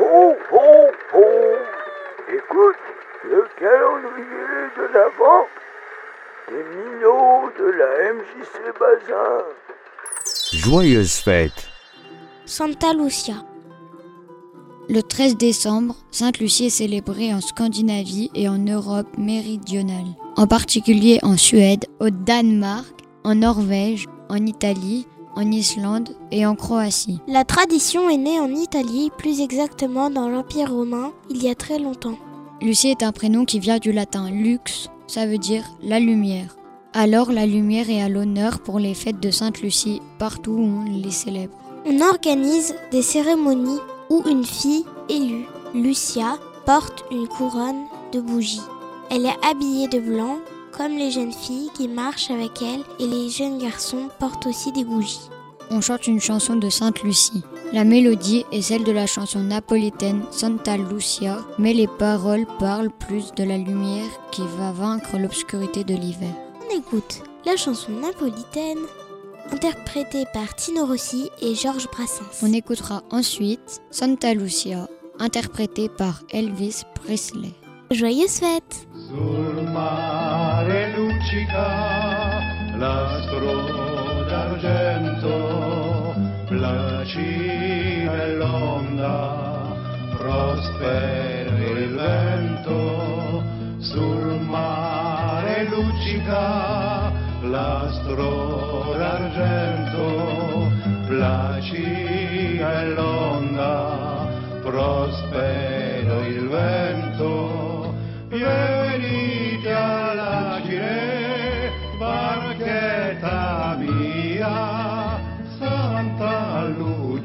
Ho, ho, ho Écoute, le calendrier de l'Avent des minots de la MJC Bazin. Joyeuse fête Santa Lucia. Le 13 décembre, Sainte Lucie est célébrée en Scandinavie et en Europe méridionale, en particulier en Suède, au Danemark, en Norvège, en Italie, en Islande et en Croatie. La tradition est née en Italie, plus exactement dans l'Empire romain, il y a très longtemps. Lucie est un prénom qui vient du latin lux, ça veut dire la lumière. Alors la lumière est à l'honneur pour les fêtes de Sainte Lucie partout où on les célèbre. On organise des cérémonies où une fille élue, Lucia, porte une couronne de bougies. Elle est habillée de blanc, comme les jeunes filles qui marchent avec elle, et les jeunes garçons portent aussi des bougies. On chante une chanson de Sainte Lucie. La mélodie est celle de la chanson napolitaine Santa Lucia, mais les paroles parlent plus de la lumière qui va vaincre l'obscurité de l'hiver. On écoute la chanson napolitaine interprétée par Tino Rossi et Georges Brassens. On écoutera ensuite Santa Lucia, interprétée par Elvis Presley. Joyeuses fêtes mare luccica l'astro d'argento, placida l'onda, prospero il vento. Sul mare luccica l'astro d'argento, placida l'onda, prospero il vento. Venite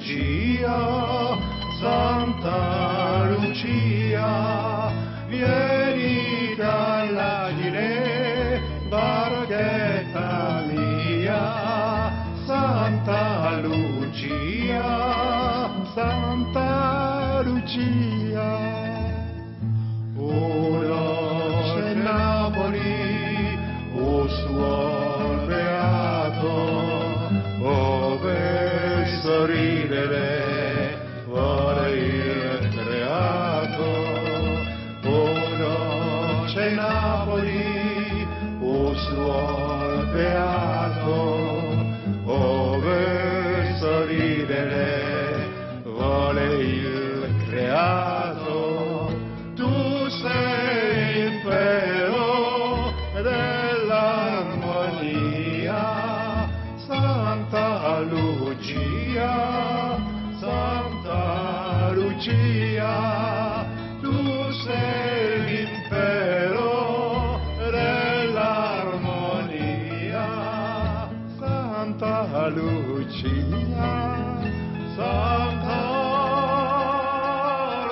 Lucia, Santa Lucia, venite all'agire, barchetta mia, Santa Lucia, Santa Lucia. Sorridere vuole il creato. Ora c'è Napoli, o suol beato, ove sorridere vuole il creato. Tu sei il vero dell'armonia, Santa Lucia, Santa Lucia, tu sei l'impero dell'armonia, Santa Lucia, Santa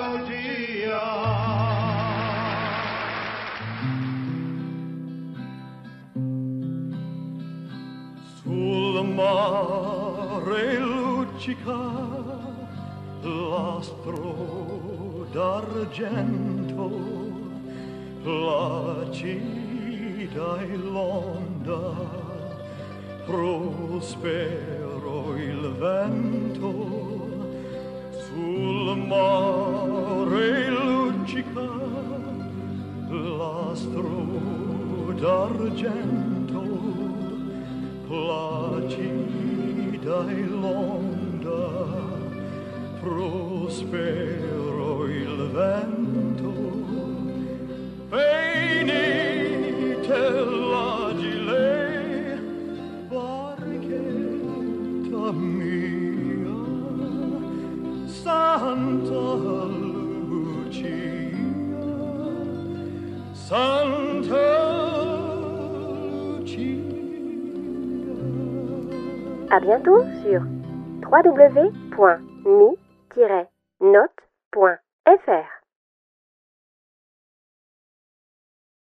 Lucia. Sul mare luccica l'astro d'argento, placida e l'onda, prospero il vento. Sul mare luccica l'astro d'argento, placida e l'onda, prospero il vento. Venite l'agile, barchetta mia, Santa Lucia, Santa Lucia. À bientôt sur www.mi-note.fr.